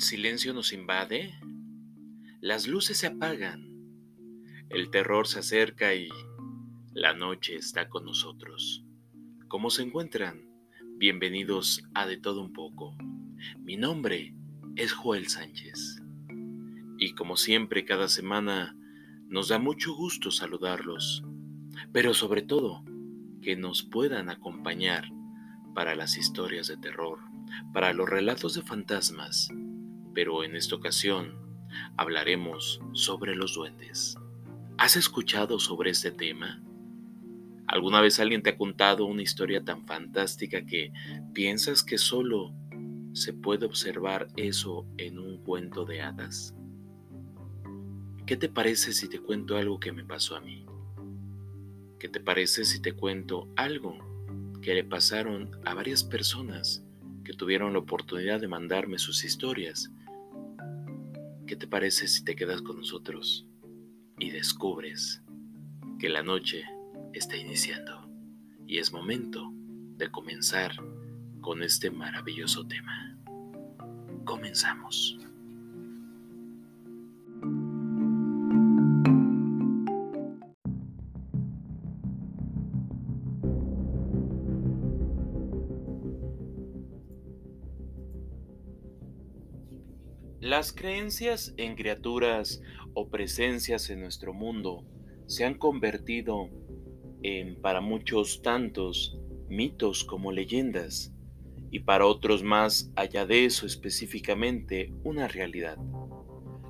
Silencio nos invade, las luces se apagan, el terror se acerca y la noche está con nosotros. ¿Cómo se encuentran? Bienvenidos a De Todo Un poco. Mi nombre es Joel Sánchez. Y como siempre, cada semana nos da mucho gusto saludarlos, pero sobre todo que nos puedan acompañar para las historias de terror para los relatos de fantasmas, pero en esta ocasión hablaremos sobre los duendes. ¿Has escuchado sobre este tema? ¿Alguna vez alguien te ha contado una historia tan fantástica que piensas que solo se puede observar eso en un cuento de hadas? ¿Qué te parece si te cuento algo que me pasó a mí? ¿Qué te parece si te cuento algo que le pasaron a varias personas que tuvieron la oportunidad de mandarme sus historias. ¿Qué te parece si te quedas con nosotros y descubres que la noche está iniciando y es momento de comenzar con este maravilloso tema? Comenzamos. Las creencias en criaturas o presencias en nuestro mundo se han convertido en para muchos tantos mitos como leyendas y para otros más allá de eso específicamente una realidad.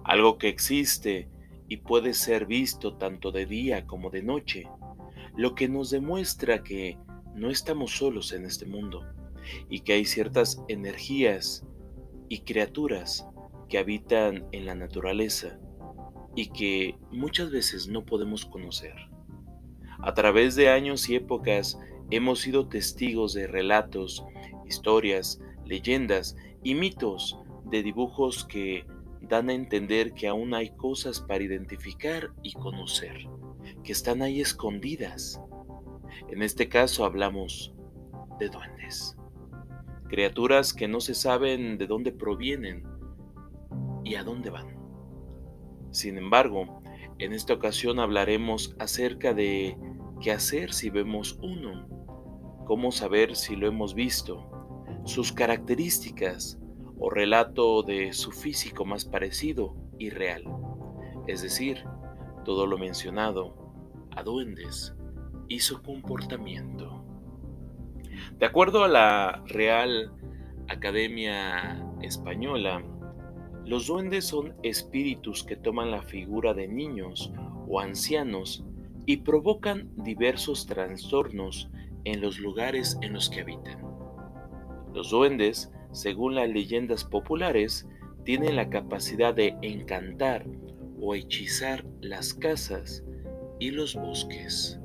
Algo que existe y puede ser visto tanto de día como de noche, lo que nos demuestra que no estamos solos en este mundo y que hay ciertas energías y criaturas que habitan en la naturaleza y que muchas veces no podemos conocer. A través de años y épocas hemos sido testigos de relatos, historias, leyendas y mitos de dibujos que dan a entender que aún hay cosas para identificar y conocer, que están ahí escondidas. En este caso hablamos de duendes, criaturas que no se saben de dónde provienen, y a dónde van. Sin embargo, en esta ocasión hablaremos acerca de qué hacer si vemos uno, cómo saber si lo hemos visto, sus características o relato de su físico más parecido y real, es decir, todo lo mencionado a duendes y su comportamiento. De acuerdo a la Real Academia Española, los duendes son espíritus que toman la figura de niños o ancianos y provocan diversos trastornos en los lugares en los que habitan. Los duendes, según las leyendas populares, tienen la capacidad de encantar o hechizar las casas y los bosques.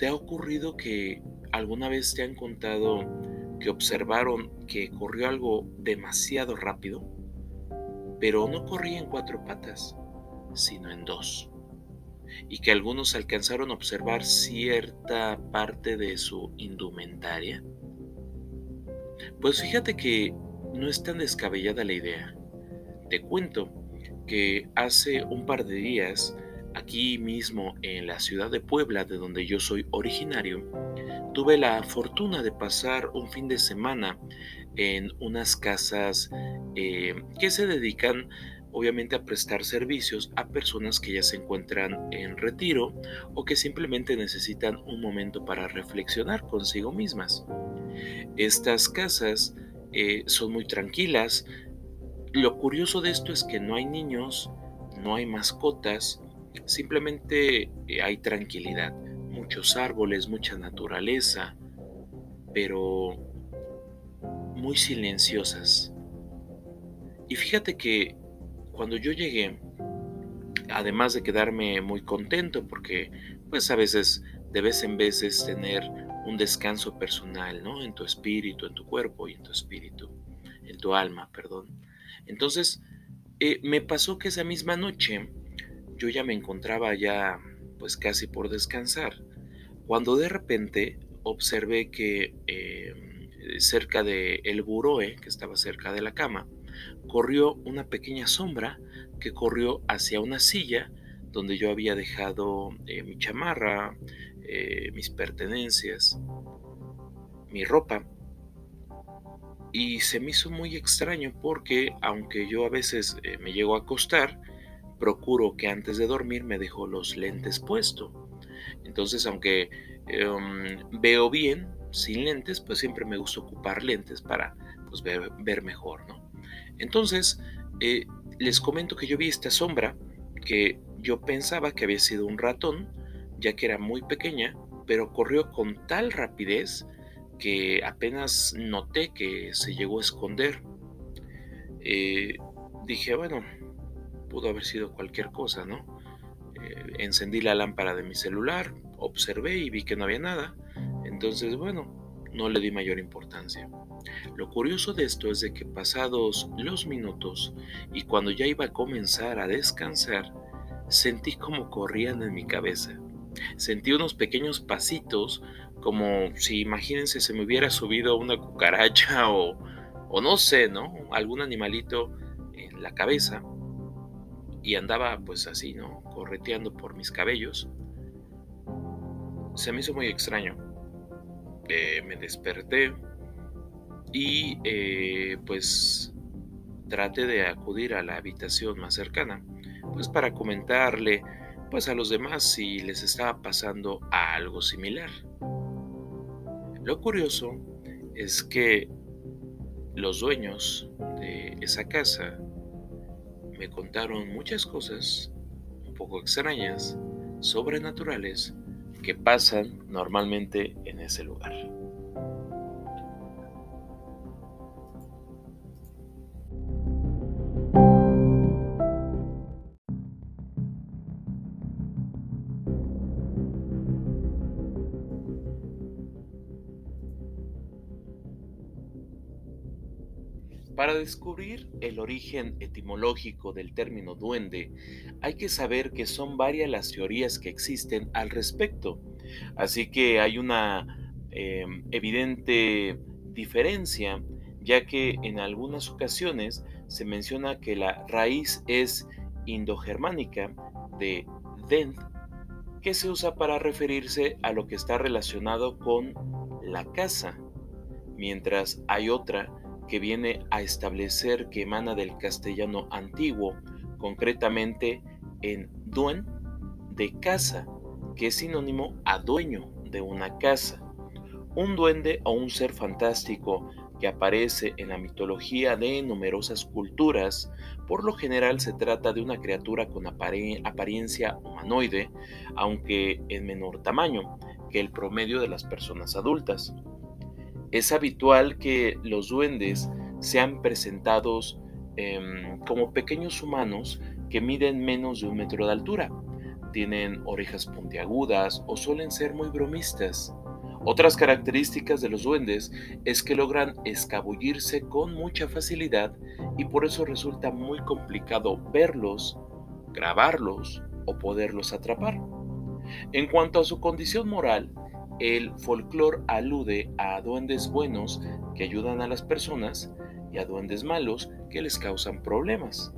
¿Te ha ocurrido que alguna vez te han contado que observaron que corrió algo demasiado rápido, pero no corría en cuatro patas, sino en dos, y que algunos alcanzaron a observar cierta parte de su indumentaria. Pues fíjate que no es tan descabellada la idea. Te cuento que hace un par de días, aquí mismo en la ciudad de Puebla, de donde yo soy originario, tuve la fortuna de pasar un fin de semana en unas casas eh, que se dedican obviamente a prestar servicios a personas que ya se encuentran en retiro o que simplemente necesitan un momento para reflexionar consigo mismas. Estas casas eh, son muy tranquilas. Lo curioso de esto es que no hay niños, no hay mascotas, simplemente eh, hay tranquilidad muchos árboles, mucha naturaleza, pero muy silenciosas. Y fíjate que cuando yo llegué, además de quedarme muy contento, porque pues a veces, de vez en vez es tener un descanso personal, ¿no? En tu espíritu, en tu cuerpo y en tu espíritu, en tu alma, perdón. Entonces, eh, me pasó que esa misma noche yo ya me encontraba ya pues casi por descansar cuando de repente observé que eh, cerca del el buroe, que estaba cerca de la cama, corrió una pequeña sombra que corrió hacia una silla donde yo había dejado eh, mi chamarra, eh, mis pertenencias, mi ropa. Y se me hizo muy extraño porque aunque yo a veces me llego a acostar, procuro que antes de dormir me dejo los lentes puestos. Entonces, aunque em, veo bien sin lentes, pues siempre me gusta ocupar lentes para pues, ver, mejor, ¿no? Entonces, eh, les comento que yo vi esta sombra que yo pensaba que había sido un ratón, ya que era muy pequeña, pero corrió con tal rapidez que apenas noté que se llegó a esconder. Eh, dije, bueno, pudo haber sido cualquier cosa, ¿no? Eh, encendí la lámpara de mi celular, observé y vi que no había nada. Entonces, bueno, no le di mayor importancia. Lo curioso de esto es de que pasados los minutos y cuando ya iba a comenzar a descansar, sentí como corrían en mi cabeza. Sentí unos pequeños pasitos, como si imagínense se me hubiera subido una cucaracha o, o no sé, ¿no? Algún animalito en la cabeza y andaba pues así, ¿no? Correteando por mis cabellos. Se me hizo muy extraño. Eh, me desperté y eh, pues traté de acudir a la habitación más cercana, pues para comentarle pues a los demás si les estaba pasando algo similar. Lo curioso es que los dueños de esa casa me contaron muchas cosas un poco extrañas, sobrenaturales, que pasan normalmente en ese lugar. Descubrir el origen etimológico del término duende, hay que saber que son varias las teorías que existen al respecto. Así que hay una em, evidente diferencia, ya que en algunas ocasiones se menciona que la raíz es indogermánica de dent, que se usa para referirse a lo que está relacionado con la casa, mientras hay otra que viene a establecer que emana del castellano antiguo, concretamente en duen, de casa, que es sinónimo a dueño de una casa. Un duende o un ser fantástico que aparece en la mitología de numerosas culturas, por lo general se trata de una criatura con apariencia humanoide, aunque en menor tamaño que el promedio de las personas adultas. Es habitual que los duendes sean presentados em, como pequeños humanos que miden menos de un metro de altura. Tienen orejas puntiagudas o suelen ser muy bromistas. Otras características de los duendes es que logran escabullirse con mucha facilidad y por eso resulta muy complicado verlos, grabarlos o poderlos atrapar. En cuanto a su condición moral, el folclore alude a duendes buenos que ayudan a las personas y a duendes malos que les causan problemas.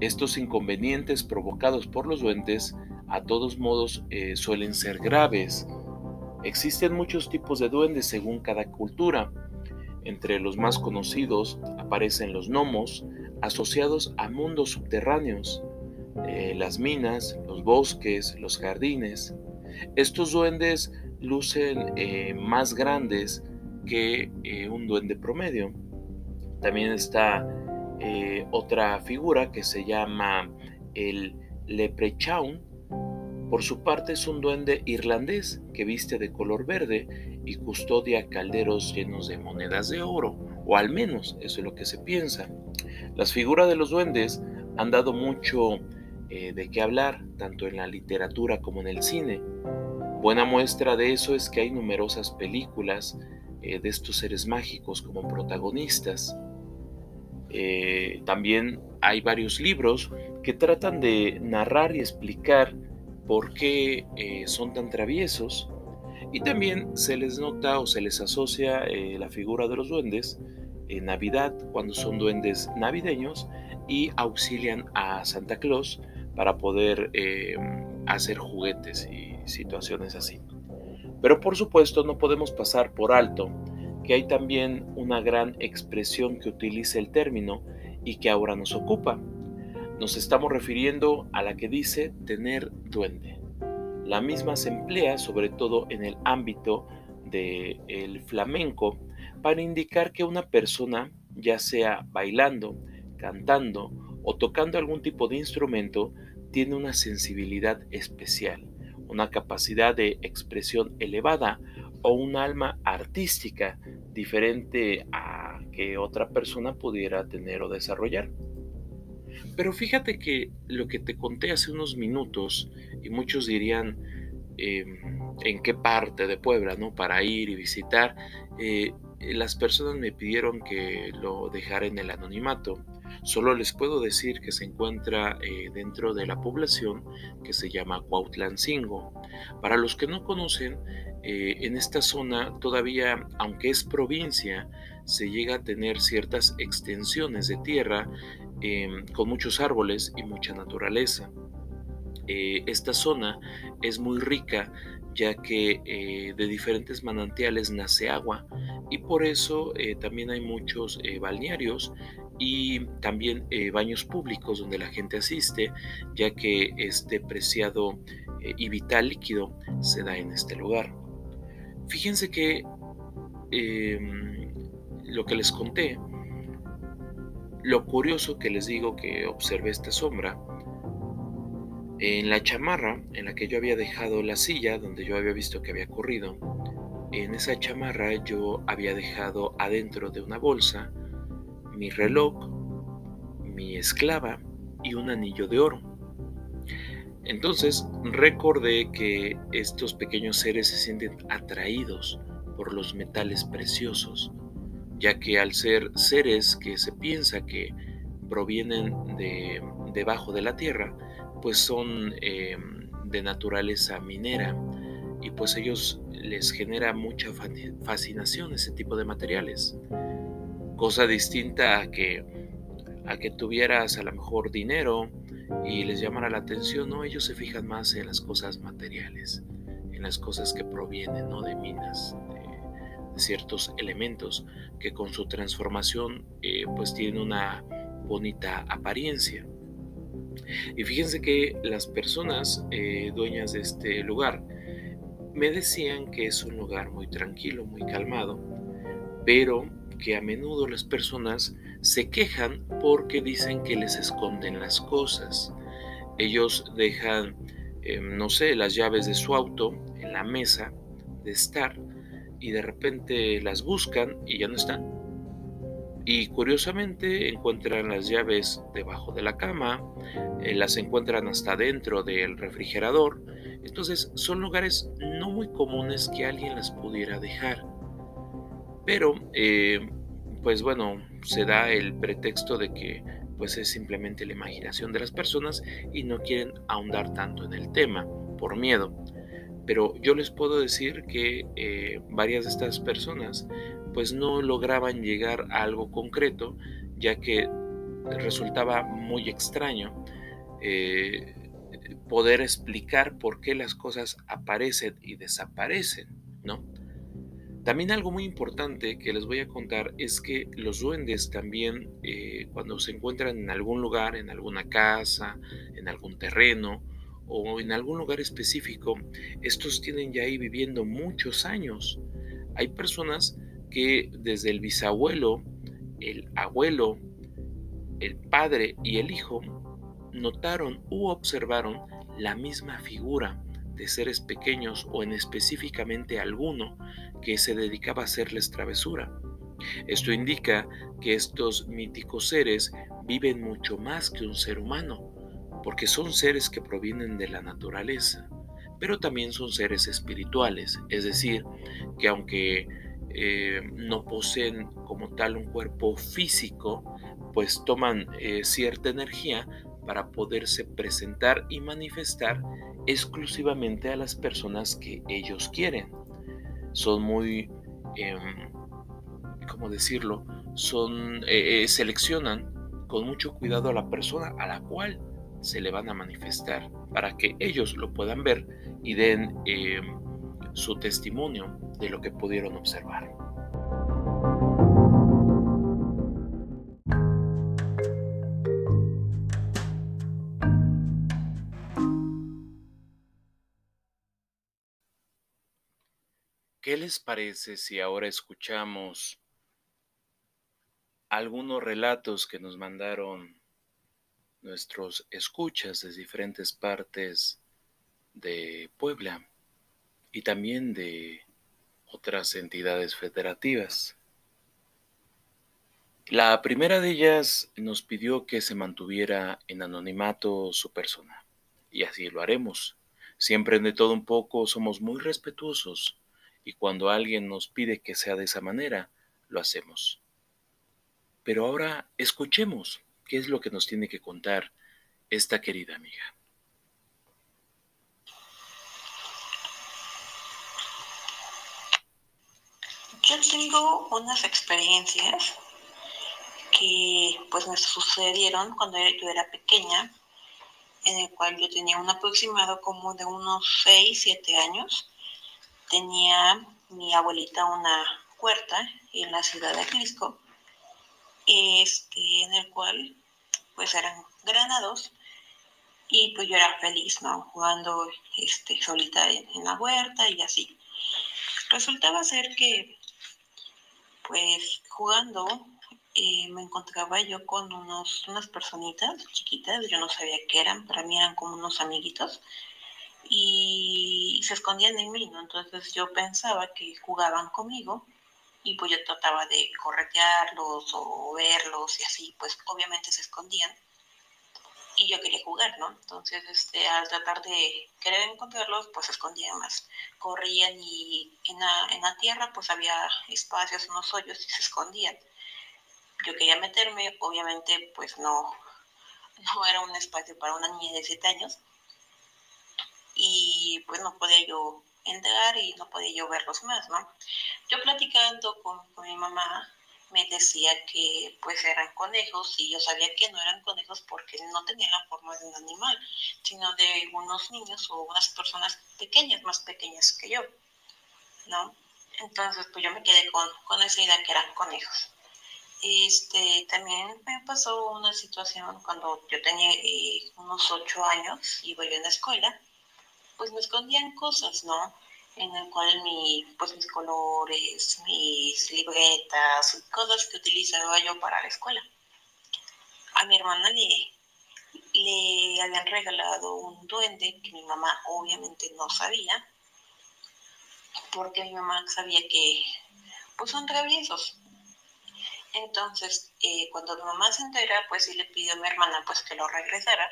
Estos inconvenientes provocados por los duendes a todos modos eh, suelen ser graves. Existen muchos tipos de duendes según cada cultura. Entre los más conocidos aparecen los gnomos, asociados a mundos subterráneos, eh, las minas, los bosques, los jardines. Estos duendes lucen eh, más grandes que eh, un duende promedio. También está eh, otra figura que se llama el leprechaun. Por su parte es un duende irlandés que viste de color verde y custodia calderos llenos de monedas de oro, o al menos eso es lo que se piensa. Las figuras de los duendes han dado mucho de qué hablar, tanto en la literatura como en el cine. Buena muestra de eso es que hay numerosas películas eh, de estos seres mágicos como protagonistas. Eh, también hay varios libros que tratan de narrar y explicar por qué eh, son tan traviesos. Y también se les nota o se les asocia eh, la figura de los duendes en Navidad, cuando son duendes navideños y auxilian a Santa Claus para poder eh, hacer juguetes y situaciones así. Pero por supuesto no podemos pasar por alto que hay también una gran expresión que utiliza el término y que ahora nos ocupa. Nos estamos refiriendo a la que dice tener duende. La misma se emplea sobre todo en el ámbito del flamenco para indicar que una persona, ya sea bailando, cantando o tocando algún tipo de instrumento, tiene una sensibilidad especial, una capacidad de expresión elevada o un alma artística diferente a que otra persona pudiera tener o desarrollar. Pero fíjate que lo que te conté hace unos minutos, y muchos dirían em, en qué parte de Puebla, ¿no? Para ir y visitar, eh, las personas me pidieron que lo dejara en el anonimato. Solo les puedo decir que se encuentra eh, dentro de la población que se llama Cuautlancingo. Para los que no conocen, eh, en esta zona todavía, aunque es provincia, se llega a tener ciertas extensiones de tierra em, con muchos árboles y mucha naturaleza. Eh, esta zona es muy rica ya que de diferentes manantiales nace agua y por eso también hay muchos balnearios y también eh, baños públicos donde la gente asiste, ya que este preciado eh, y vital líquido se da en este lugar. Fíjense que em, lo que les conté, lo curioso que les digo que observé esta sombra, en la chamarra en la que yo había dejado la silla donde yo había visto que había corrido, en esa chamarra yo había dejado adentro de una bolsa mi reloj, mi esclava y un anillo de oro. Entonces recordé que estos pequeños seres se sienten atraídos por los metales preciosos, ya que al ser seres que se piensa que provienen de debajo de la tierra, pues son em, de naturaleza minera y pues ellos les genera mucha fascinación ese tipo de materiales cosa distinta a que, a que tuvieras a lo mejor dinero y les llamara la atención, no, ellos se fijan más en las cosas materiales, en las cosas que provienen ¿no? de minas, de, ciertos elementos que con su transformación eh, pues tienen una bonita apariencia. Y fíjense que las personas eh, dueñas de este lugar me decían que es un lugar muy tranquilo, muy calmado, pero que a menudo las personas se quejan porque dicen que les esconden las cosas. Ellos dejan, em, no sé, las llaves de su auto en la mesa de estar y de repente las buscan y ya no están. Y curiosamente encuentran las llaves debajo de la cama, eh, las encuentran hasta dentro del refrigerador. Entonces son lugares no muy comunes que alguien las pudiera dejar. Pero, eh, pues bueno, se da el pretexto de que pues es simplemente la imaginación de las personas y no quieren ahondar tanto en el tema por miedo. Pero yo les puedo decir que eh, varias de estas personas pues no lograban llegar a algo concreto ya que resultaba muy extraño eh, poder explicar por qué las cosas aparecen y desaparecen, ¿no? También algo muy importante que les voy a contar es que los duendes también eh, cuando se encuentran en algún lugar, en alguna casa, en algún terreno o en algún lugar específico, estos tienen ya ahí viviendo muchos años. Hay personas que desde el bisabuelo, el abuelo, el padre y el hijo notaron u observaron la misma figura de seres pequeños o en específicamente alguno que se dedicaba a hacerles travesura. Esto indica que estos míticos seres viven mucho más que un ser humano, porque son seres que provienen de la naturaleza, pero también son seres espirituales, es decir, que aunque eh, no poseen como tal un cuerpo físico, pues toman eh, cierta energía para poderse presentar y manifestar exclusivamente a las personas que ellos quieren. Son muy, em, ¿cómo decirlo? Son, eh, eh, seleccionan con mucho cuidado a la persona a la cual se le van a manifestar para que ellos lo puedan ver y den em, su testimonio de lo que pudieron observar. ¿Qué les parece si ahora escuchamos algunos relatos que nos mandaron nuestros escuchas de diferentes partes de Puebla y también de otras entidades federativas? La primera de ellas nos pidió que se mantuviera en anonimato su persona, y así lo haremos. Siempre de todo un poco somos muy respetuosos y cuando alguien nos pide que sea de esa manera, lo hacemos. Pero ahora escuchemos qué es lo que nos tiene que contar esta querida amiga. Yo tengo unas experiencias que pues me sucedieron cuando yo era pequeña, en el cual yo tenía un aproximado como de unos 6, 7 años tenía mi abuelita una puerta en la ciudad de Jalisco, este, en el cual pues eran granados y pues yo era feliz, ¿no? Jugando este, solita en, la huerta y así. Resultaba ser que pues jugando eh, me encontraba yo con unos, unas personitas chiquitas, yo no sabía qué eran, para mí eran como unos amiguitos, y se escondían en mí, ¿no? Entonces yo pensaba que jugaban conmigo y pues yo trataba de corretearlos o verlos y así, pues obviamente se escondían y yo quería jugar, ¿no? Entonces, este, al tratar de querer encontrarlos, pues se escondían más, corrían y en la, en la tierra pues había espacios, unos hoyos y se escondían. Yo quería meterme, obviamente pues no, no era un espacio para una niña de 7 años, y pues no podía yo entrar y no podía yo verlos más, ¿no? Yo platicando con, mi mamá me decía que pues eran conejos y yo sabía que no eran conejos porque no tenían la forma de un animal, sino de unos niños o unas personas pequeñas, más pequeñas que yo, ¿no? Entonces pues yo me quedé con, con esa idea que eran conejos. Este, también me pasó una situación cuando yo tenía eh, unos ocho años, iba yo en la escuela, pues me escondían cosas, ¿no? En el cual mi, pues mis colores, mis libretas, cosas que utilizaba yo para la escuela. A mi hermana le, le habían regalado un duende que mi mamá obviamente no sabía, porque mi mamá sabía que pues son traviesos. Entonces, eh, cuando mi mamá se entera, pues sí le pidió a mi hermana pues que lo regresara,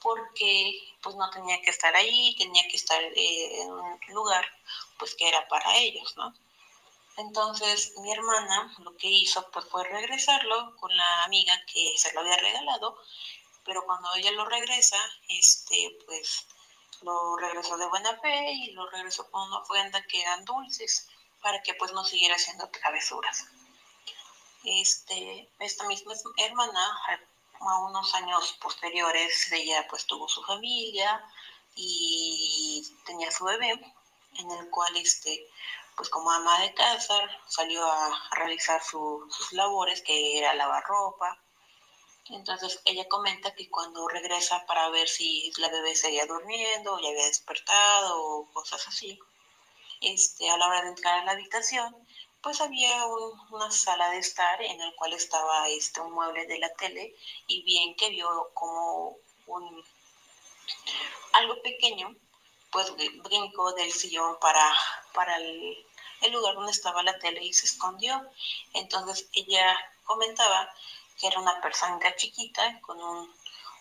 porque pues no tenía que estar ahí, tenía que estar eh, en un lugar pues que era para ellos, ¿no? Entonces mi hermana lo que hizo pues fue regresarlo con la amiga que se lo había regalado, pero cuando ella lo regresa, este pues lo regresó de buena fe y lo regresó con una ofrenda que eran dulces para que pues no siguiera haciendo travesuras. Este, esta misma hermana a unos años posteriores ella pues tuvo su familia y tenía su bebé, en el cual este, pues como ama de casa salió a realizar sus labores, que era lavar ropa. Entonces ella comenta que cuando regresa para ver si la bebé seguía durmiendo, o ya había despertado o cosas así, este, a la hora de entrar a la habitación, pues había una sala de estar en el cual estaba este, un mueble de la tele y bien que vio como un algo pequeño, pues brincó del sillón para, para el, lugar donde estaba la tele y se escondió. Entonces ella comentaba que era una persona chiquita con un,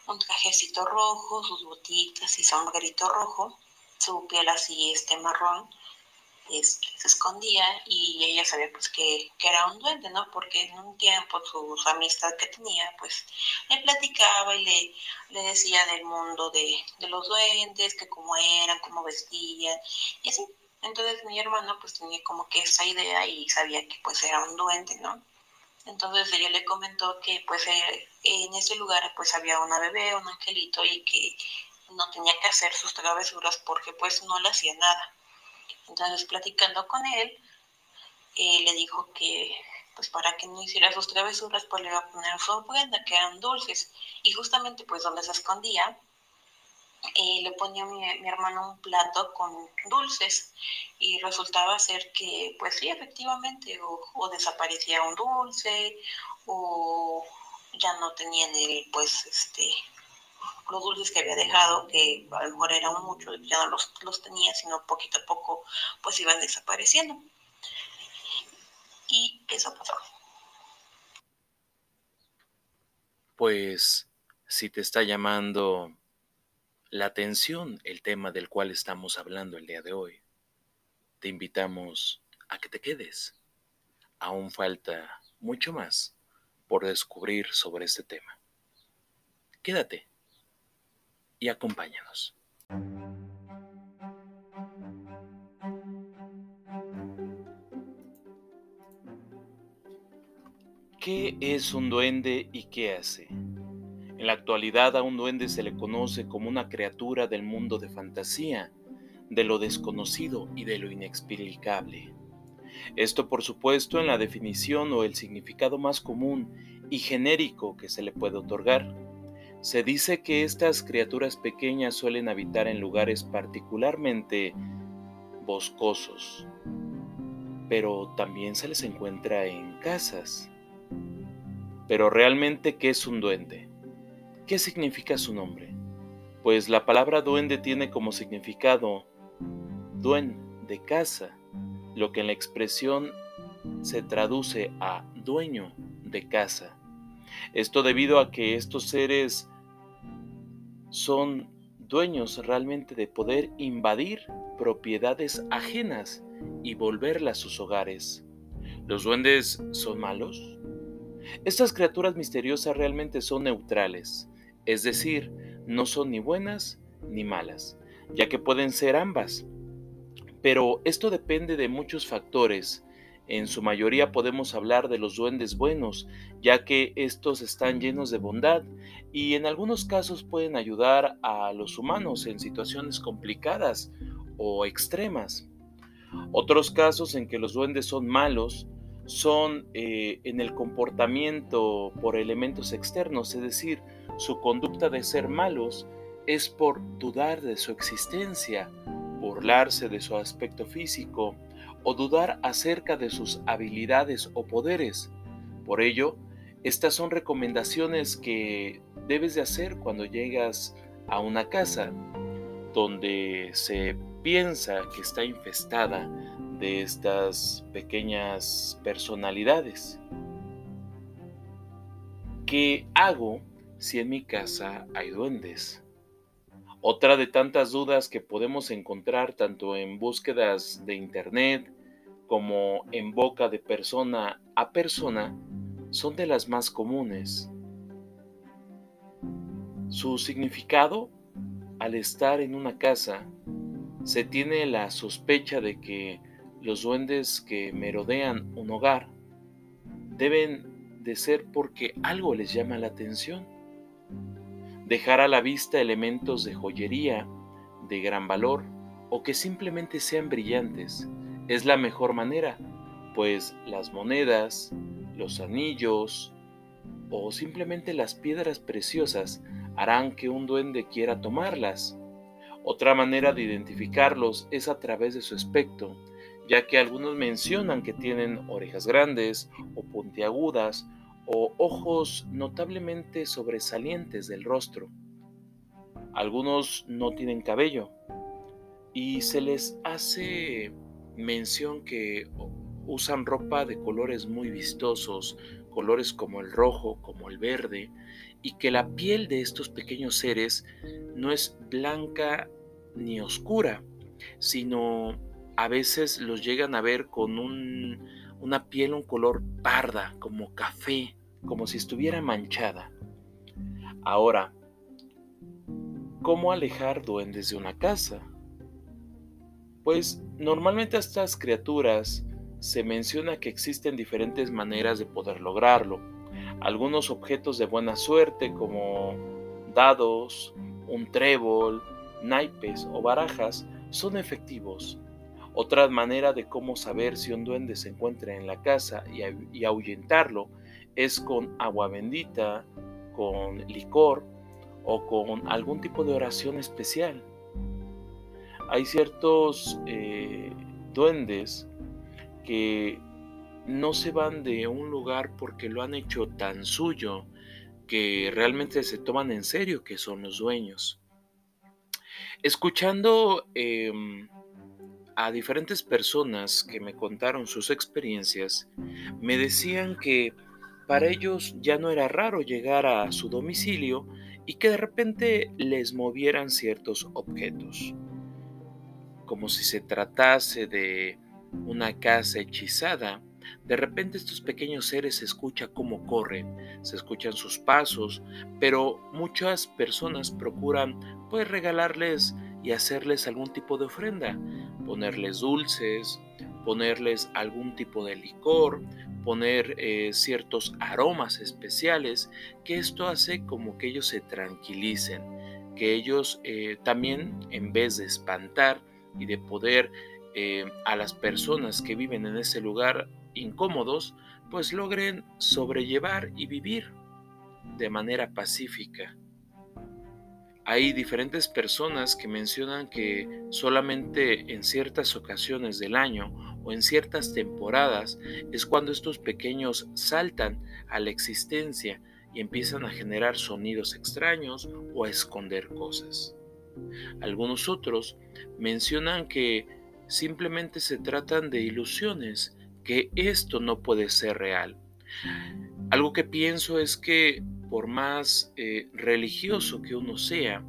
un trajecito rojo, sus botitas y sombrerito rojo, su piel así este marrón este, se escondía y ella sabía pues que, era un duende, ¿no? Porque en un tiempo su, amistad que tenía pues le platicaba y le, le decía del mundo de, los duendes, que cómo eran, cómo vestían y así. Entonces mi hermano pues tenía como que esa idea y sabía que pues era un duende, ¿no? Entonces ella le comentó que pues eh, en ese lugar pues había una bebé, un angelito y que no tenía que hacer sus travesuras porque pues no le hacía nada. Entonces platicando con él, eh, le dijo que pues para que no hiciera sus travesuras pues le iba a poner su ofrenda que eran dulces. Y justamente pues donde se escondía y le ponía mi, mi, hermano un plato con dulces. Y resultaba ser que, pues sí, efectivamente, o, desaparecía un dulce o ya no tenían el, pues, este, los dulces que había dejado, que a lo mejor eran muchos, ya no los, los tenía, sino poquito a poco, pues iban desapareciendo. Y eso pasó. Pues, si te está llamando la atención el tema del cual estamos hablando el día de hoy. Te invitamos a que te quedes. Aún falta mucho más por descubrir sobre este tema. Quédate y acompáñanos. ¿Qué es un duende y qué hace? En la actualidad a un duende se le conoce como una criatura del mundo de fantasía, de lo desconocido y de lo inexplicable. Esto por supuesto en la definición o el significado más común y genérico que se le puede otorgar. Se dice que estas criaturas pequeñas suelen habitar en lugares particularmente boscosos, pero también se les encuentra en casas. Pero realmente, ¿qué es un duende? ¿Qué significa su nombre? Pues la palabra duende tiene como significado duen de casa, lo que en la expresión se traduce a dueño de casa. Esto debido a que estos seres son dueños realmente de poder invadir propiedades ajenas y volverlas sus hogares. ¿Los duendes son malos? Estas criaturas misteriosas realmente son neutrales, es decir, no son ni buenas ni malas, ya que pueden ser ambas. Pero esto depende de muchos factores. En su mayoría podemos hablar de los duendes buenos, ya que estos están llenos de bondad y en algunos casos pueden ayudar a los humanos en situaciones complicadas o extremas. Otros casos en que los duendes son malos son eh, en el comportamiento por elementos externos, es decir, su conducta de ser malos es por dudar de su existencia, burlarse de su aspecto físico o dudar acerca de sus habilidades o poderes. Por ello, estas son recomendaciones que debes de hacer cuando llegas a una casa donde se piensa que está infestada de estas pequeñas personalidades. ¿Qué hago si en mi casa hay duendes? Otra de tantas dudas que podemos encontrar tanto en búsquedas de internet como en boca de persona a persona son de las más comunes. Su significado, al estar en una casa, se tiene la sospecha de que los duendes que merodean un hogar deben de ser porque algo les llama la atención dejar a la vista elementos de joyería de gran valor o que simplemente sean brillantes es la mejor manera, pues las monedas, los anillos o simplemente las piedras preciosas harán que un duende quiera tomarlas. Otra manera de identificarlos es a través de su aspecto, ya que algunos mencionan que tienen orejas grandes o puntiagudas o ojos notablemente sobresalientes del rostro. Algunos no tienen cabello y se les hace mención que usan ropa de colores muy vistosos, colores como el rojo, como el verde, y que la piel de estos pequeños seres no es blanca ni oscura, sino a veces los llegan a ver con una piel, un color parda, como café, como si estuviera manchada. Ahora, ¿cómo alejar duendes de una casa? Pues normalmente a estas criaturas se menciona que existen diferentes maneras de poder lograrlo. Algunos objetos de buena suerte como dados, un trébol, naipes o barajas son efectivos. Otra manera de cómo saber si un duende se encuentra en la casa y, ahuyentarlo es con agua bendita, con licor o con algún tipo de oración especial. Hay ciertos eh, duendes que no se van de un lugar porque lo han hecho tan suyo que realmente se toman en serio que son los dueños. Escuchando em, a diferentes personas que me contaron sus experiencias, me decían que para ellos ya no era raro llegar a su domicilio y que de repente les movieran ciertos objetos, como si se tratase de una casa hechizada. De repente estos pequeños seres se escucha cómo corren, se escuchan sus pasos, pero muchas personas procuran pues regalarles y hacerles algún tipo de ofrenda, ponerles dulces, ponerles algún tipo de licor, poner eh, ciertos aromas especiales, que esto hace como que ellos se tranquilicen, que ellos eh, también en vez de espantar y de poder eh, a las personas que viven en ese lugar incómodos, pues logren sobrellevar y vivir de manera pacífica. Hay diferentes personas que mencionan que solamente en ciertas ocasiones del año o en ciertas temporadas es cuando estos pequeños saltan a la existencia y empiezan a generar sonidos extraños o a esconder cosas. Algunos otros mencionan que simplemente se tratan de ilusiones, que esto no puede ser real. Algo que pienso es que por más eh, religioso que uno sea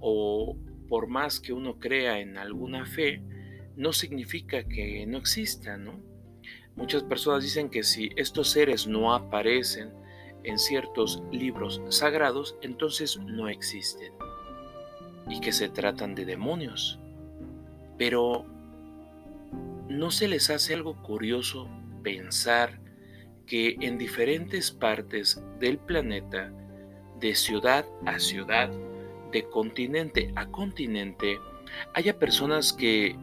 o por más que uno crea en alguna fe, no significa que no exista, ¿no? Muchas personas dicen que si estos seres no aparecen en ciertos libros sagrados, entonces no existen y que se tratan de demonios. Pero ¿no se les hace algo curioso pensar que en diferentes partes del planeta, de ciudad a ciudad, de continente a continente, haya personas que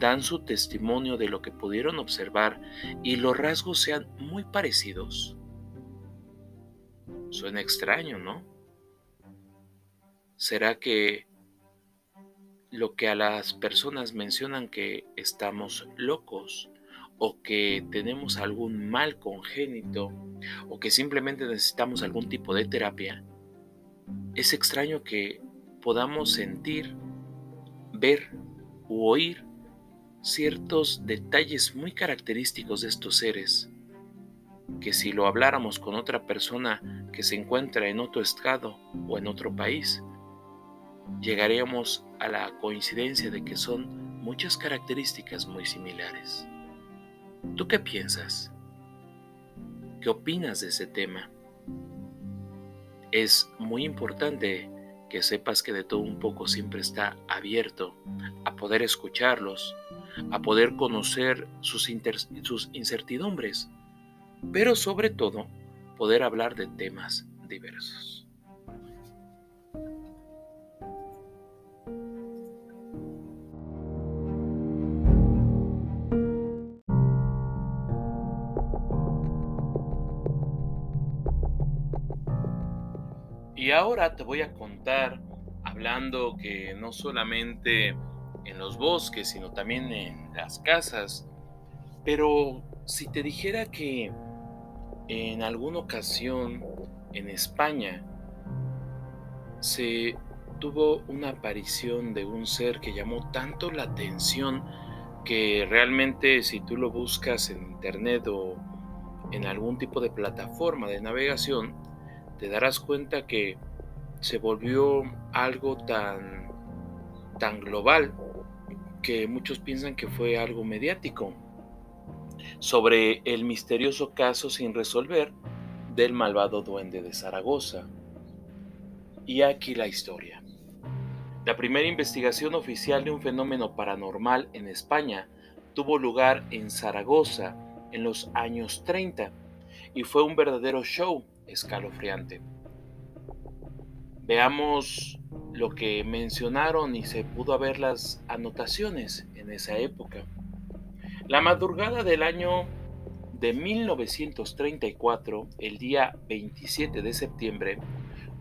dan su testimonio de lo que pudieron observar y los rasgos sean muy parecidos? Suena extraño, ¿no? ¿Será que lo que a las personas mencionan que estamos locos o que tenemos algún mal congénito o que simplemente necesitamos algún tipo de terapia, es extraño que podamos sentir, ver u oír ciertos detalles muy característicos de estos seres, que si lo habláramos con otra persona que se encuentra en otro estado o en otro país, llegaríamos a la coincidencia de que son muchas características muy similares. ¿Tú qué piensas? ¿Qué opinas de ese tema? Es muy importante que sepas que de todo un poco siempre está abierto a poder escucharlos, a poder conocer sus, sus incertidumbres, pero sobre todo poder hablar de temas diversos. Y ahora te voy a contar, hablando que no solamente en los bosques, sino también en las casas, pero si te dijera que en alguna ocasión en España se tuvo una aparición de un ser que llamó tanto la atención que realmente si tú lo buscas en internet o en algún tipo de plataforma de navegación, te darás cuenta que se volvió algo tan, tan global que muchos piensan que fue algo mediático sobre el misterioso caso sin resolver del malvado duende de Zaragoza. Y aquí la historia. La primera investigación oficial de un fenómeno paranormal en España tuvo lugar en Zaragoza en los años 30 y fue un verdadero show escalofriante. Veamos lo que mencionaron y se pudo ver las anotaciones en esa época. La madrugada del año de 1934, el día 27 de septiembre,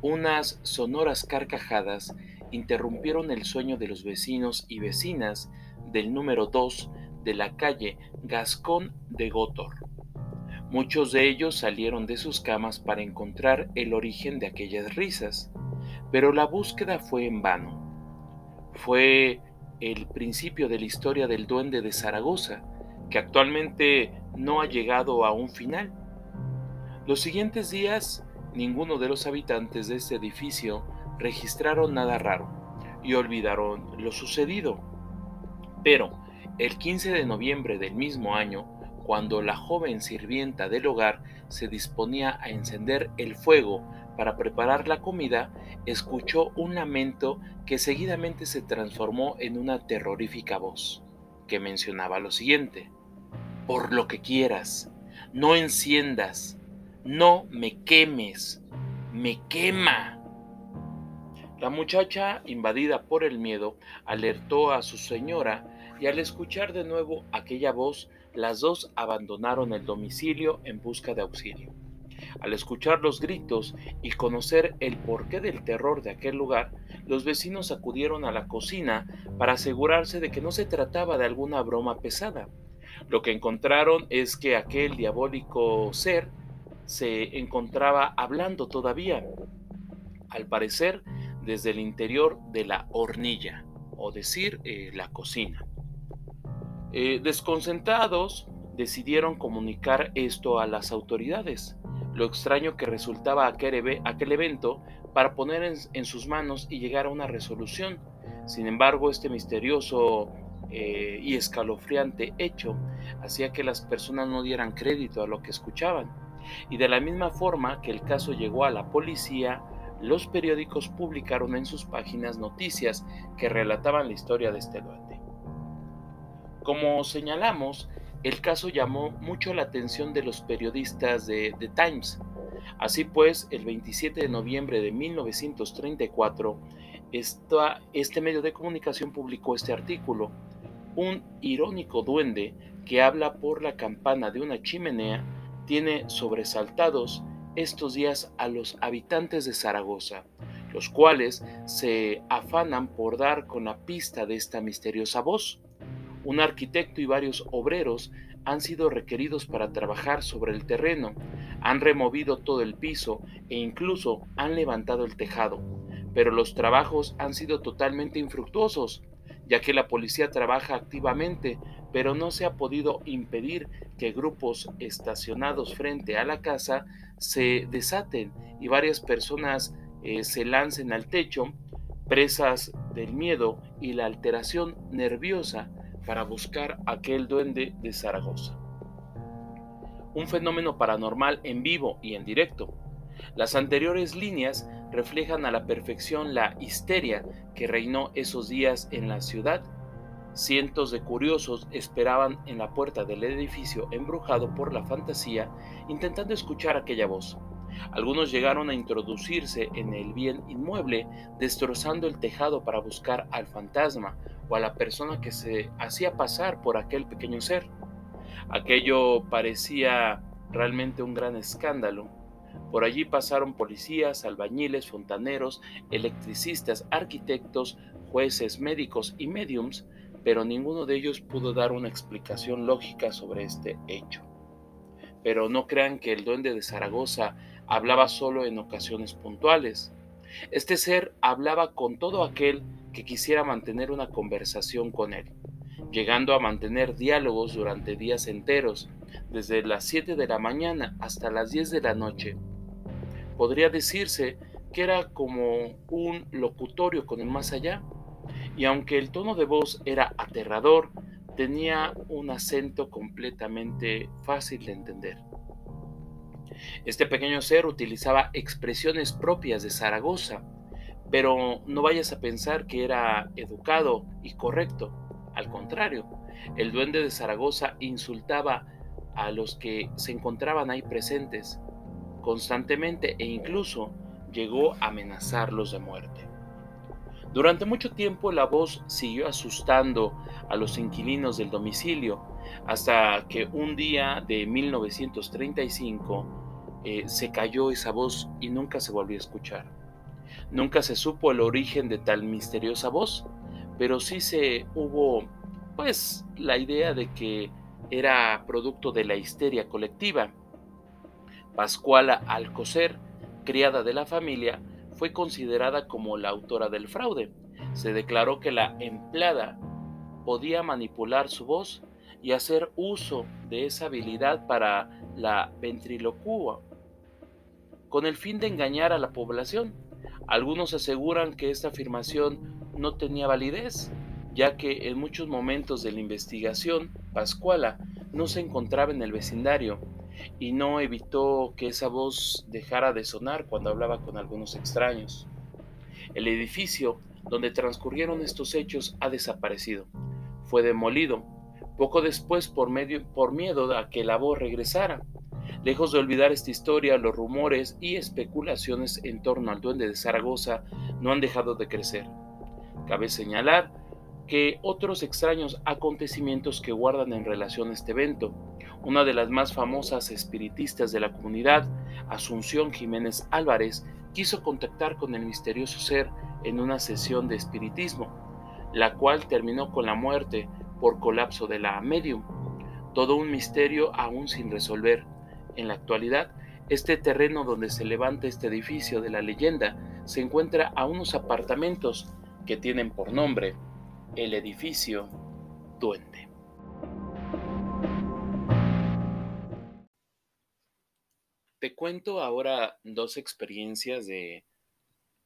unas sonoras carcajadas interrumpieron el sueño de los vecinos y vecinas del número 2 de la calle Gascón de Gotor. Muchos de ellos salieron de sus camas para encontrar el origen de aquellas risas, pero la búsqueda fue en vano. Fue el principio de la historia del duende de Zaragoza, que actualmente no ha llegado a un final. Los siguientes días, ninguno de los habitantes de este edificio registraron nada raro y olvidaron lo sucedido. Pero el 15 de noviembre del mismo año, cuando la joven sirvienta del hogar se disponía a encender el fuego para preparar la comida, escuchó un lamento que seguidamente se transformó en una terrorífica voz, que mencionaba lo siguiente, por lo que quieras, no enciendas, no me quemes, me quema. La muchacha, invadida por el miedo, alertó a su señora y al escuchar de nuevo aquella voz, las dos abandonaron el domicilio en busca de auxilio. Al escuchar los gritos y conocer el porqué del terror de aquel lugar, los vecinos acudieron a la cocina para asegurarse de que no se trataba de alguna broma pesada. Lo que encontraron es que aquel diabólico ser se encontraba hablando todavía. Al parecer, desde el interior de la hornilla, o decir, eh, la cocina. Eh, desconcentrados, decidieron comunicar esto a las autoridades, lo extraño que resultaba aquel, evento para poner en, sus manos y llegar a una resolución. Sin embargo, este misterioso eh, y escalofriante hecho hacía que las personas no dieran crédito a lo que escuchaban. Y de la misma forma que el caso llegó a la policía, los periódicos publicaron en sus páginas noticias que relataban la historia de este duende. Como señalamos, el caso llamó mucho la atención de los periodistas de The Times. Así pues, el 27 de noviembre de 1934, este medio de comunicación publicó este artículo. Un irónico duende que habla por la campana de una chimenea tiene sobresaltados estos días a los habitantes de Zaragoza, los cuales se afanan por dar con la pista de esta misteriosa voz. Un arquitecto y varios obreros han sido requeridos para trabajar sobre el terreno, han removido todo el piso e incluso han levantado el tejado, pero los trabajos han sido totalmente infructuosos, ya que la policía trabaja activamente, pero no se ha podido impedir que grupos estacionados frente a la casa se desaten y varias personas eh, se lancen al techo, presas del miedo y la alteración nerviosa para buscar aquel duende de Zaragoza. Un fenómeno paranormal en vivo y en directo. Las anteriores líneas reflejan a la perfección la histeria que reinó esos días en la ciudad. Cientos de curiosos esperaban en la puerta del edificio embrujado por la fantasía, intentando escuchar aquella voz. Algunos llegaron a introducirse en el bien inmueble, destrozando el tejado para buscar al fantasma o a la persona que se hacía pasar por aquel pequeño ser. Aquello parecía realmente un gran escándalo. Por allí pasaron policías, albañiles, fontaneros, electricistas, arquitectos, jueces, médicos y mediums, pero ninguno de ellos pudo dar una explicación lógica sobre este hecho. Pero no crean que el duende de Zaragoza hablaba solo en ocasiones puntuales. Este ser hablaba con todo aquel que quisiera mantener una conversación con él, llegando a mantener diálogos durante días enteros, desde las 7 de la mañana hasta las 10 de la noche. Podría decirse que era como un locutorio con el más allá, y aunque el tono de voz era aterrador, tenía un acento completamente fácil de entender. Este pequeño ser utilizaba expresiones propias de Zaragoza, Pero no vayas a pensar que era educado y correcto. Al contrario, el duende de Zaragoza insultaba a los que se encontraban ahí presentes constantemente e incluso llegó a amenazarlos de muerte. Durante mucho tiempo la voz siguió asustando a los inquilinos del domicilio hasta que un día de 1935 eh, se cayó esa voz y nunca se volvió a escuchar. Nunca se supo el origen de tal misteriosa voz, pero sí se hubo pues la idea de que era producto de la histeria colectiva. Pascuala Alcocer, criada de la familia, fue considerada como la autora del fraude. Se declaró que la empleada podía manipular su voz y hacer uso de esa habilidad para la ventriloquía, con el fin de engañar a la población. Algunos aseguran que esta afirmación no tenía validez, ya que en muchos momentos de la investigación, Pascuala no se encontraba en el vecindario y no evitó que esa voz dejara de sonar cuando hablaba con algunos extraños. El edificio donde transcurrieron estos hechos ha desaparecido. Fue demolido, poco después por, por miedo a que la voz regresara. Lejos de olvidar esta historia, los rumores y especulaciones en torno al duende de Zaragoza no han dejado de crecer. Cabe señalar que otros extraños acontecimientos que guardan en relación este evento. Una de las más famosas espiritistas de la comunidad, Asunción Jiménez Álvarez, quiso contactar con el misterioso ser en una sesión de espiritismo, la cual terminó con la muerte por colapso de la medium. Todo un misterio aún sin resolver. En la actualidad, este terreno donde se levanta este edificio de la leyenda se encuentra a unos apartamentos que tienen por nombre el edificio Duende. Te cuento ahora dos experiencias de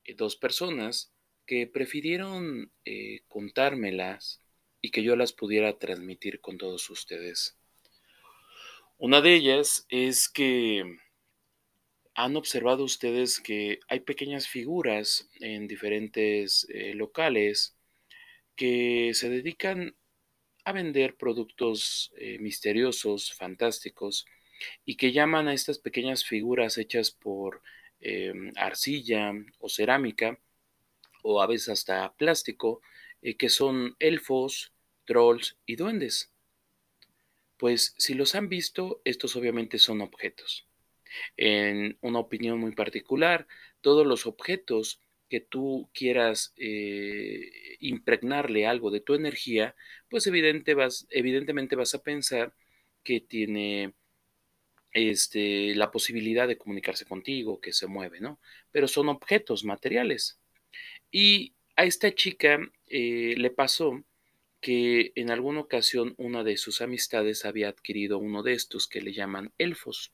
eh, dos personas que prefirieron eh, contármelas y que yo las pudiera transmitir con todos ustedes. Una de ellas es que han observado ustedes que hay pequeñas figuras en diferentes eh, locales que se dedican a vender productos eh, misteriosos, fantásticos, y que llaman a estas pequeñas figuras hechas por em, arcilla o cerámica, o a veces hasta plástico, eh, que son elfos, trolls y duendes. Pues si los han visto, estos obviamente son objetos. En una opinión muy particular, todos los objetos que tú quieras eh, impregnarle algo de tu energía, pues evidentemente vas a pensar que tiene este, la posibilidad de comunicarse contigo, que se mueve, ¿no? Pero son objetos materiales. Y a esta chica eh, le pasó que en alguna ocasión una de sus amistades había adquirido uno de estos que le llaman elfos.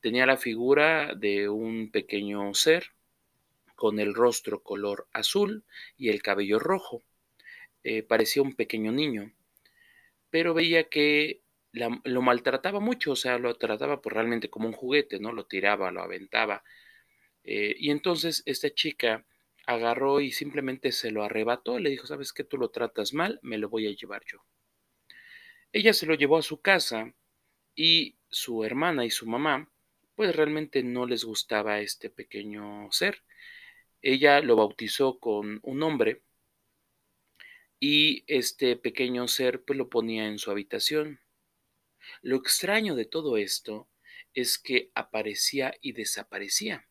Tenía la figura de un pequeño ser con el rostro color azul y el cabello rojo. Eh, parecía un pequeño niño, pero veía que lo maltrataba mucho, o sea, lo trataba por realmente como un juguete, ¿no? Lo tiraba, lo aventaba. Eh, y entonces esta chica agarró y simplemente se lo arrebató, le dijo, ¿sabes qué? Tú lo tratas mal, me lo voy a llevar yo. Ella se lo llevó a su casa y su hermana y su mamá, pues realmente no les gustaba este pequeño ser ella lo bautizó con un nombre y este pequeño ser pues lo ponía en su habitación. Lo extraño de todo esto es que aparecía y desaparecía.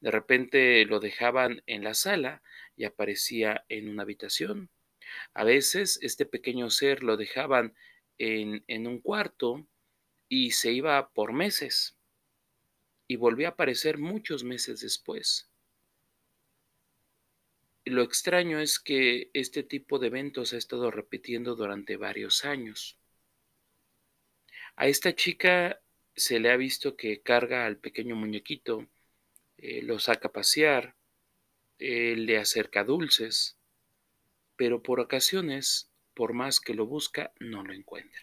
De repente lo dejaban en la sala y aparecía en una habitación. A veces este pequeño ser lo dejaban en, en un cuarto y se iba por meses y volvió a aparecer muchos meses después. Lo extraño es que este tipo de eventos ha estado repitiendo durante varios años. A esta chica se le ha visto que carga al pequeño muñequito, eh, lo saca a pasear, le acerca dulces, pero por ocasiones, por más que lo busca, no lo encuentra.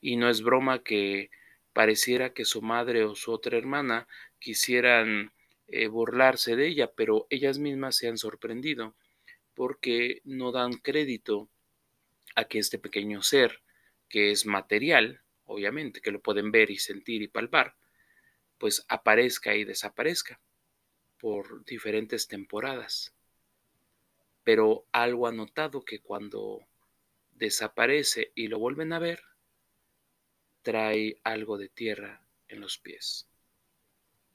Y no es broma que pareciera que su madre o su otra hermana quisieran eh, burlarse de ella, pero ellas mismas se han sorprendido porque no dan crédito a que este pequeño ser, que es material, obviamente, que lo pueden ver y sentir y palpar, pues aparezca y desaparezca por diferentes temporadas. Pero algo ha notado que cuando desaparece y lo vuelven a ver, trae algo de tierra en los pies.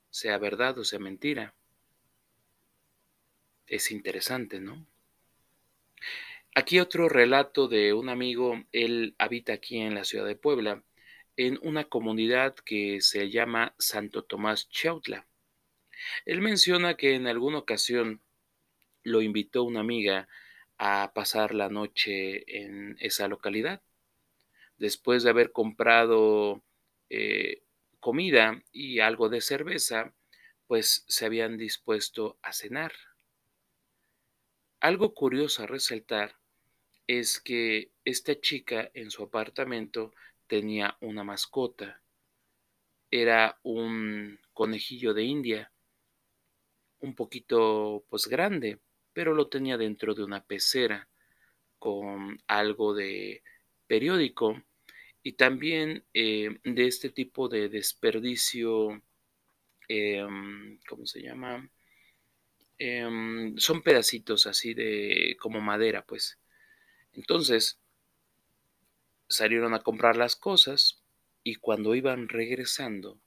Sea verdad o sea mentira. Es interesante, ¿no? Aquí otro relato de un amigo, él habita aquí en la ciudad de Puebla, en una comunidad que se llama Santo Tomás Chautla. Él menciona que en alguna ocasión lo invitó una amiga a pasar la noche en esa localidad. Después de haber comprado eh, comida y algo de cerveza, pues se habían dispuesto a cenar. Algo curioso a resaltar es que esta chica en su apartamento tenía una mascota. Era un conejillo de India, un poquito pues grande, pero lo tenía dentro de una pecera con algo de periódico y también eh, de este tipo de desperdicio, em, ¿cómo se llama? Em, son pedacitos así de como madera, pues. Entonces, salieron a comprar las cosas y cuando iban regresando,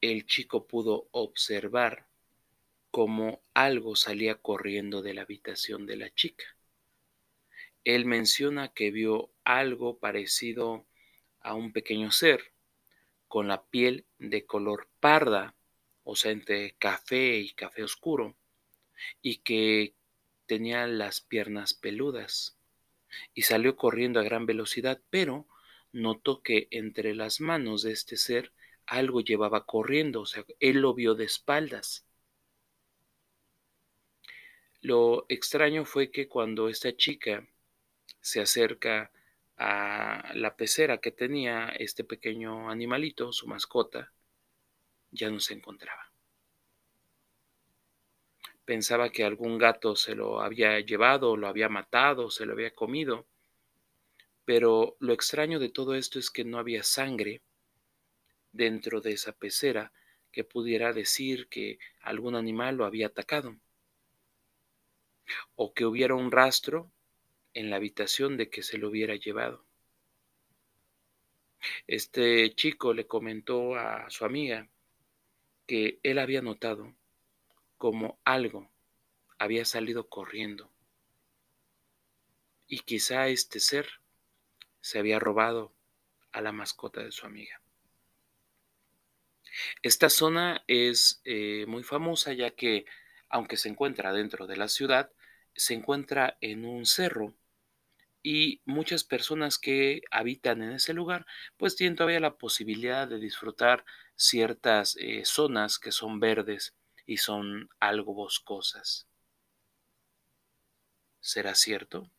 el chico pudo observar como algo salía corriendo de la habitación de la chica. Él menciona que vio algo parecido a un pequeño ser con la piel de color parda, o sea, entre café y café oscuro, y que tenía las piernas peludas. Y salió corriendo a gran velocidad, pero notó que entre las manos de este ser algo llevaba corriendo, o sea, él lo vio de espaldas. Lo extraño fue que cuando esta chica se acerca a la pecera que tenía este pequeño animalito, su mascota, ya no se encontraba. Pensaba que algún gato se lo había llevado, lo había matado, se lo había comido, pero lo extraño de todo esto es que no había sangre dentro de esa pecera que pudiera decir que algún animal lo había atacado o que hubiera un rastro en la habitación de que se lo hubiera llevado. Este chico le comentó a su amiga que él había notado como algo había salido corriendo. Y quizá este ser se había robado a la mascota de su amiga. Esta zona es eh, muy famosa ya que, aunque se encuentra dentro de la ciudad, se encuentra en un cerro. Y muchas personas que habitan en ese lugar pues tienen todavía la posibilidad de disfrutar ciertas eh, zonas que son verdes y son algo boscosas. ¿Será cierto?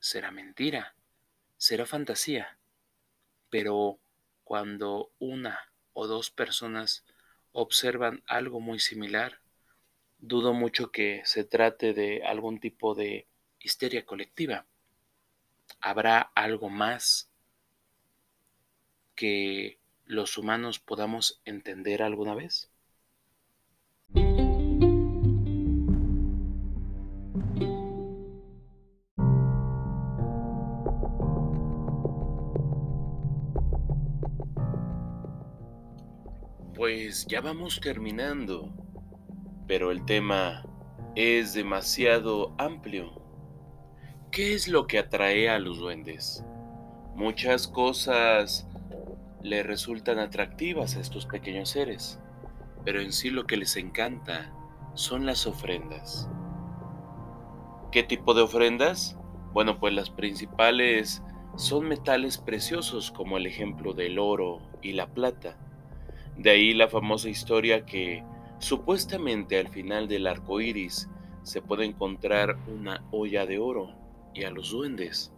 ¿Será mentira? ¿Será fantasía? Pero cuando una o dos personas observan algo muy similar, dudo mucho que se trate de algún tipo de histeria colectiva. ¿Habrá algo más que los humanos podamos entender alguna vez? Pues ya vamos terminando pero el tema es demasiado amplio. ¿Qué es lo que atrae a los duendes? Muchas cosas le resultan atractivas a estos pequeños seres, pero en sí lo que les encanta son las ofrendas. ¿Qué tipo de ofrendas? Bueno, pues las principales son metales preciosos como el ejemplo del oro y la plata. De ahí la famosa historia que Supuestamente al final del arco iris se puede encontrar una olla de oro y a los duendes.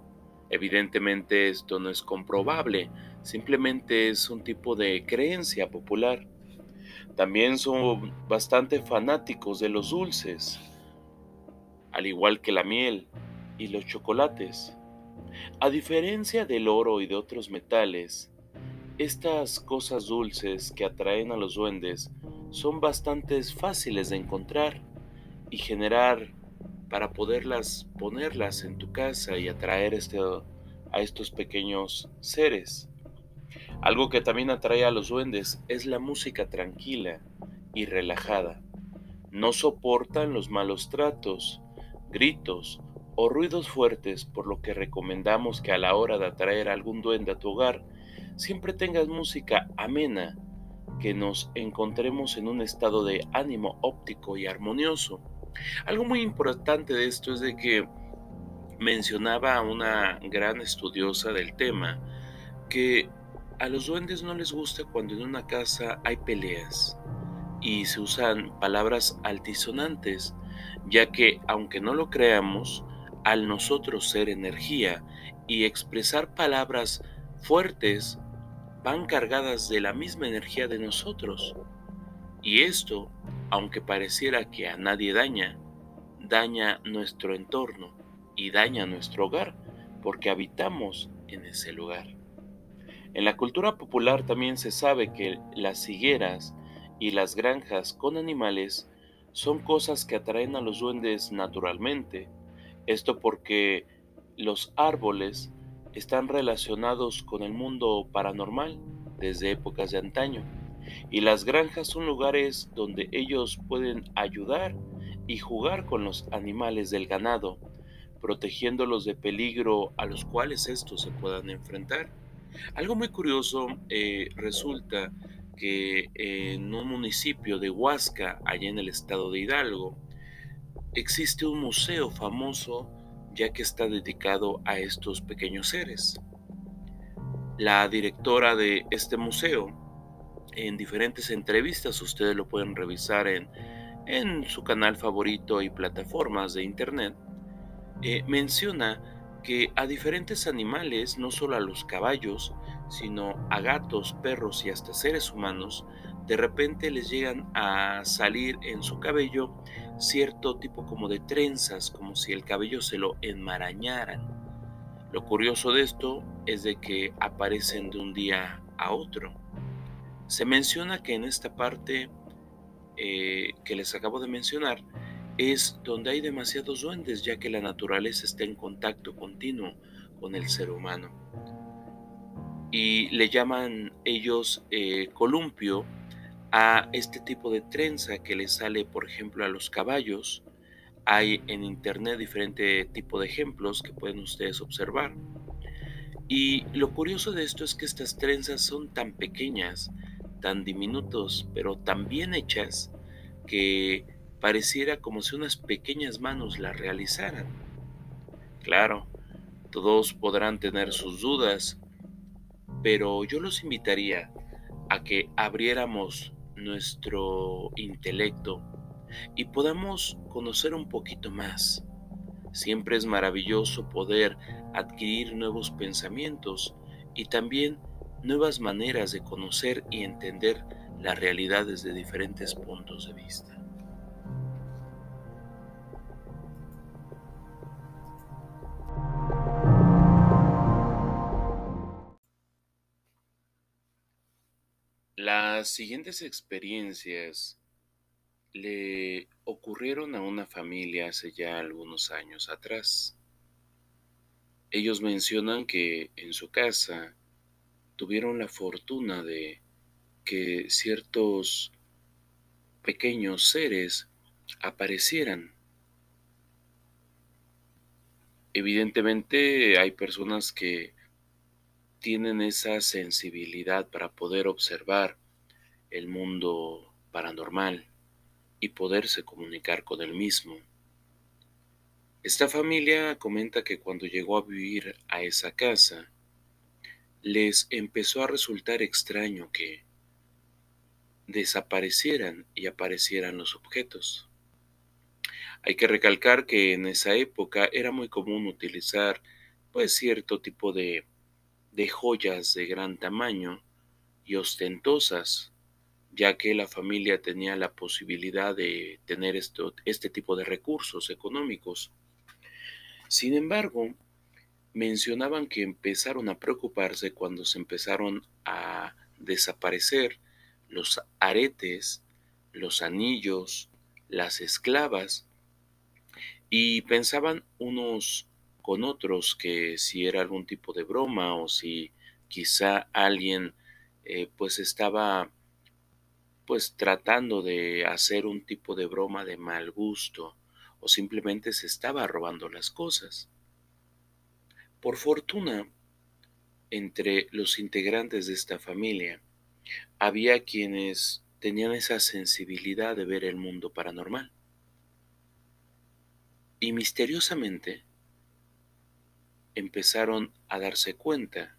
Evidentemente esto no es comprobable, simplemente es un tipo de creencia popular. También son bastante fanáticos de los dulces, al igual que la miel y los chocolates. A diferencia del oro y de otros metales, estas cosas dulces que atraen a los duendes son bastante fáciles de encontrar y generar para poderlas ponerlas en tu casa y atraer este, a estos pequeños seres. Algo que también atrae a los duendes es la música tranquila y relajada. No soportan los malos tratos, gritos o ruidos fuertes, por lo que recomendamos que a la hora de atraer a algún duende a tu hogar, siempre tengas música amena, que nos encontremos en un estado de ánimo óptico y armonioso. Algo muy importante de esto es de que mencionaba una gran estudiosa del tema que a los duendes no les gusta cuando en una casa hay peleas y se usan palabras altisonantes, ya que aunque no lo creamos, al nosotros ser energía y expresar palabras fuertes, van cargadas de la misma energía de nosotros. Y esto, aunque pareciera que a nadie daña, daña nuestro entorno y daña nuestro hogar, porque habitamos en ese lugar. En la cultura popular también se sabe que las higueras y las granjas con animales son cosas que atraen a los duendes naturalmente. Esto porque los árboles están relacionados con el mundo paranormal desde épocas de antaño y las granjas son lugares donde ellos pueden ayudar y jugar con los animales del ganado, protegiéndolos de peligro a los cuales estos se puedan enfrentar. Algo muy curioso eh, resulta que en un municipio de Huasca, allá en el estado de Hidalgo, existe un museo famoso ya que está dedicado a estos pequeños seres. La directora de este museo, en diferentes entrevistas, ustedes lo pueden revisar en, en su canal favorito y plataformas de internet, eh, menciona que a diferentes animales, no solo a los caballos, sino a gatos, perros y hasta seres humanos, de repente les llegan a salir en su cabello cierto tipo como de trenzas, como si el cabello se lo enmarañaran. Lo curioso de esto es de que aparecen de un día a otro. Se menciona que en esta parte eh, que les acabo de mencionar, es donde hay demasiados duendes, ya que la naturaleza está en contacto continuo con el ser humano. Y le llaman ellos eh, columpio a este tipo de trenza que le sale, por ejemplo, a los caballos. Hay en internet diferente tipo de ejemplos que pueden ustedes observar. Y lo curioso de esto es que estas trenzas son tan pequeñas, tan diminutos, pero tan bien hechas que pareciera como si unas pequeñas manos la realizaran. Claro, todos podrán tener sus dudas, pero yo los invitaría a que abriéramos nuestro intelecto y podamos conocer un poquito más. Siempre es maravilloso poder adquirir nuevos pensamientos y también nuevas maneras de conocer y entender la realidad desde diferentes puntos de vista. Las siguientes experiencias le ocurrieron a una familia hace ya algunos años atrás. Ellos mencionan que en su casa tuvieron la fortuna de que ciertos pequeños seres aparecieran. Evidentemente hay personas que tienen esa sensibilidad para poder observar el mundo paranormal y poderse comunicar con el mismo. Esta familia comenta que cuando llegó a vivir a esa casa, les empezó a resultar extraño que desaparecieran y aparecieran los objetos. Hay que recalcar que en esa época era muy común utilizar pues cierto tipo de de joyas de gran tamaño y ostentosas, ya que la familia tenía la posibilidad de tener esto, este tipo de recursos económicos. Sin embargo, mencionaban que empezaron a preocuparse cuando se empezaron a desaparecer los aretes, los anillos, las esclavas, y pensaban unos con otros que si era algún tipo de broma o si quizá alguien eh, pues estaba pues tratando de hacer un tipo de broma de mal gusto o simplemente se estaba robando las cosas. Por fortuna, entre los integrantes de esta familia, había quienes tenían esa sensibilidad de ver el mundo paranormal. Y misteriosamente empezaron a darse cuenta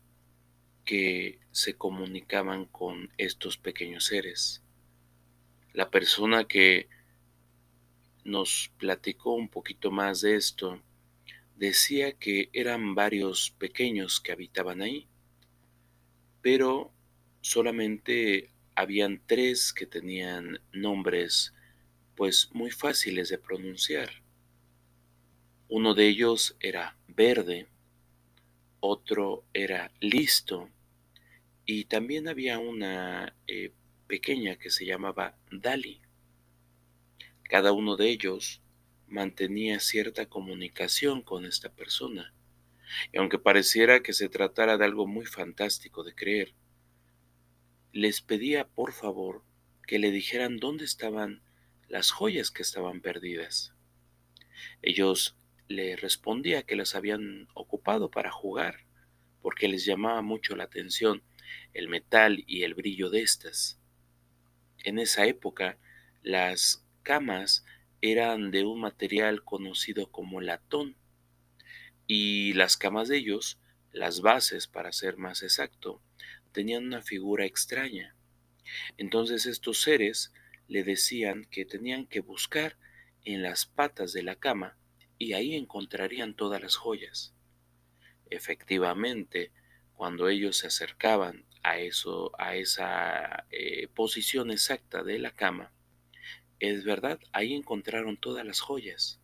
que se comunicaban con estos pequeños seres. La persona que nos platicó un poquito más de esto decía que eran varios pequeños que habitaban ahí, pero solamente habían tres que tenían nombres pues muy fáciles de pronunciar. Uno de ellos era verde, otro era listo y también había una eh, pequeña que se llamaba Dali. Cada uno de ellos mantenía cierta comunicación con esta persona. Y aunque pareciera que se tratara de algo muy fantástico de creer, les pedía por favor que le dijeran dónde estaban las joyas que estaban perdidas. Ellos le respondía que las habían ocupado para jugar, porque les llamaba mucho la atención el metal y el brillo de estas. En esa época, las camas eran de un material conocido como latón, y las camas de ellos, las bases para ser más exacto, tenían una figura extraña. Entonces estos seres le decían que tenían que buscar en las patas de la cama y ahí encontrarían todas las joyas. Efectivamente, cuando ellos se acercaban a eso, a esa eh, posición exacta de la cama, es verdad, ahí encontraron todas las joyas.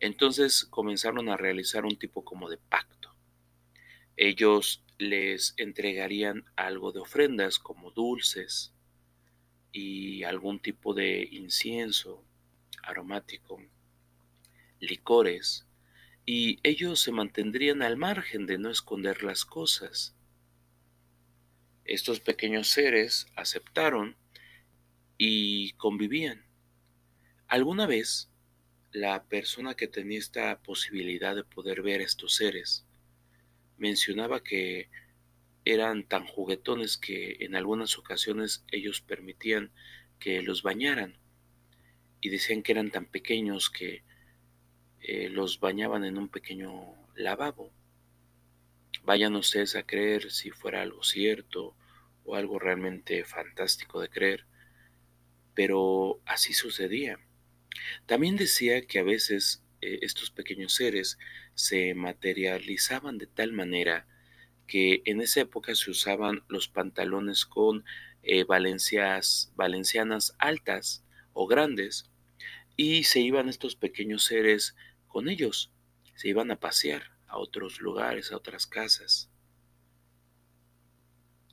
Entonces comenzaron a realizar un tipo como de pacto. Ellos les entregarían algo de ofrendas como dulces y algún tipo de incienso aromático licores, y ellos se mantendrían al margen de no esconder las cosas. Estos pequeños seres aceptaron y convivían. Alguna vez, la persona que tenía esta posibilidad de poder ver a estos seres mencionaba que eran tan juguetones que en algunas ocasiones ellos permitían que los bañaran y decían que eran tan pequeños que eh, los bañaban en un pequeño lavabo. Vayan ustedes a creer si fuera algo cierto o algo realmente fantástico de creer, pero así sucedía. También decía que a veces eh, estos pequeños seres se materializaban de tal manera que en esa época se usaban los pantalones con eh, valencias, valencianas altas o grandes y se iban estos pequeños seres con ellos. Se iban a pasear a otros lugares, a otras casas.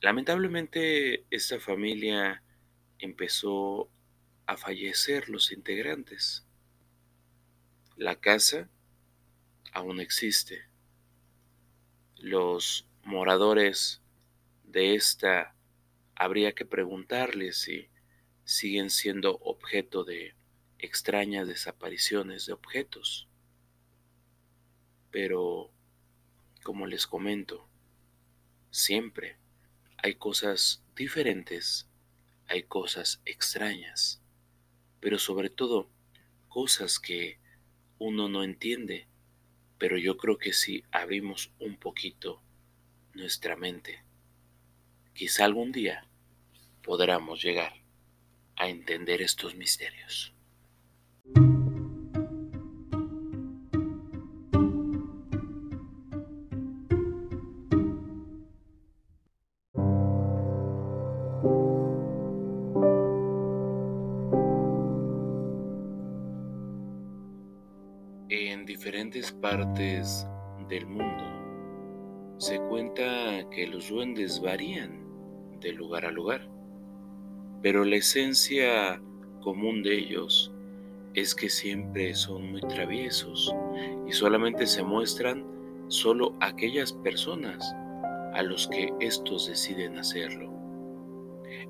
Lamentablemente esta familia empezó a fallecer los integrantes. La casa aún existe. Los moradores de esta habría que preguntarles si siguen siendo objeto de extrañas desapariciones de objetos. Pero, como les comento, siempre hay cosas diferentes, hay cosas extrañas, pero sobre todo cosas que uno no entiende, pero yo creo que si abrimos un poquito nuestra mente, quizá algún día podamos llegar a entender estos misterios. Partes del mundo se cuenta que los duendes varían de lugar a lugar, pero la esencia común de ellos es que siempre son muy traviesos y solamente se muestran solo aquellas personas a los que estos deciden hacerlo.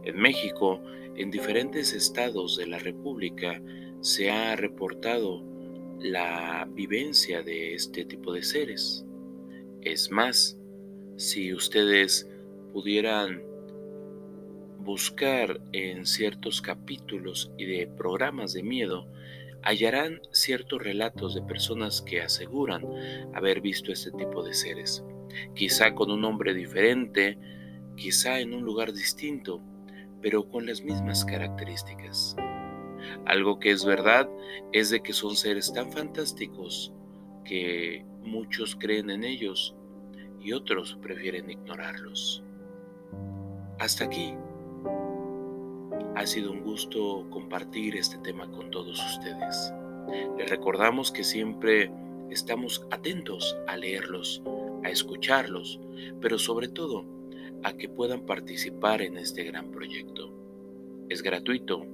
En México, en diferentes estados de la República, se ha reportado la vivencia de este tipo de seres. Es más, si ustedes pudieran buscar en ciertos capítulos y de programas de miedo, hallarán ciertos relatos de personas que aseguran haber visto este tipo de seres, quizá con un nombre diferente, quizá en un lugar distinto, pero con las mismas características. Algo que es verdad es de que son seres tan fantásticos que muchos creen en ellos y otros prefieren ignorarlos. Hasta aquí. Ha sido un gusto compartir este tema con todos ustedes. Les recordamos que siempre estamos atentos a leerlos, a escucharlos, pero sobre todo a que puedan participar en este gran proyecto. Es gratuito,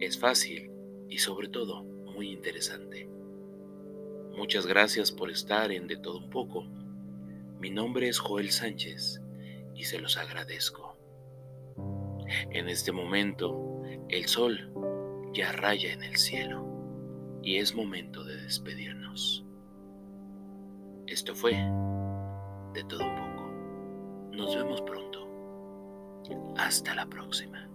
es fácil y sobre todo muy interesante. Muchas gracias por estar en De Todo Un poco. Mi nombre es Joel Sánchez y se los agradezco. En este momento, el sol ya raya en el cielo y es momento de despedirnos. Esto fue De Todo Un poco. Nos vemos pronto. Hasta la próxima.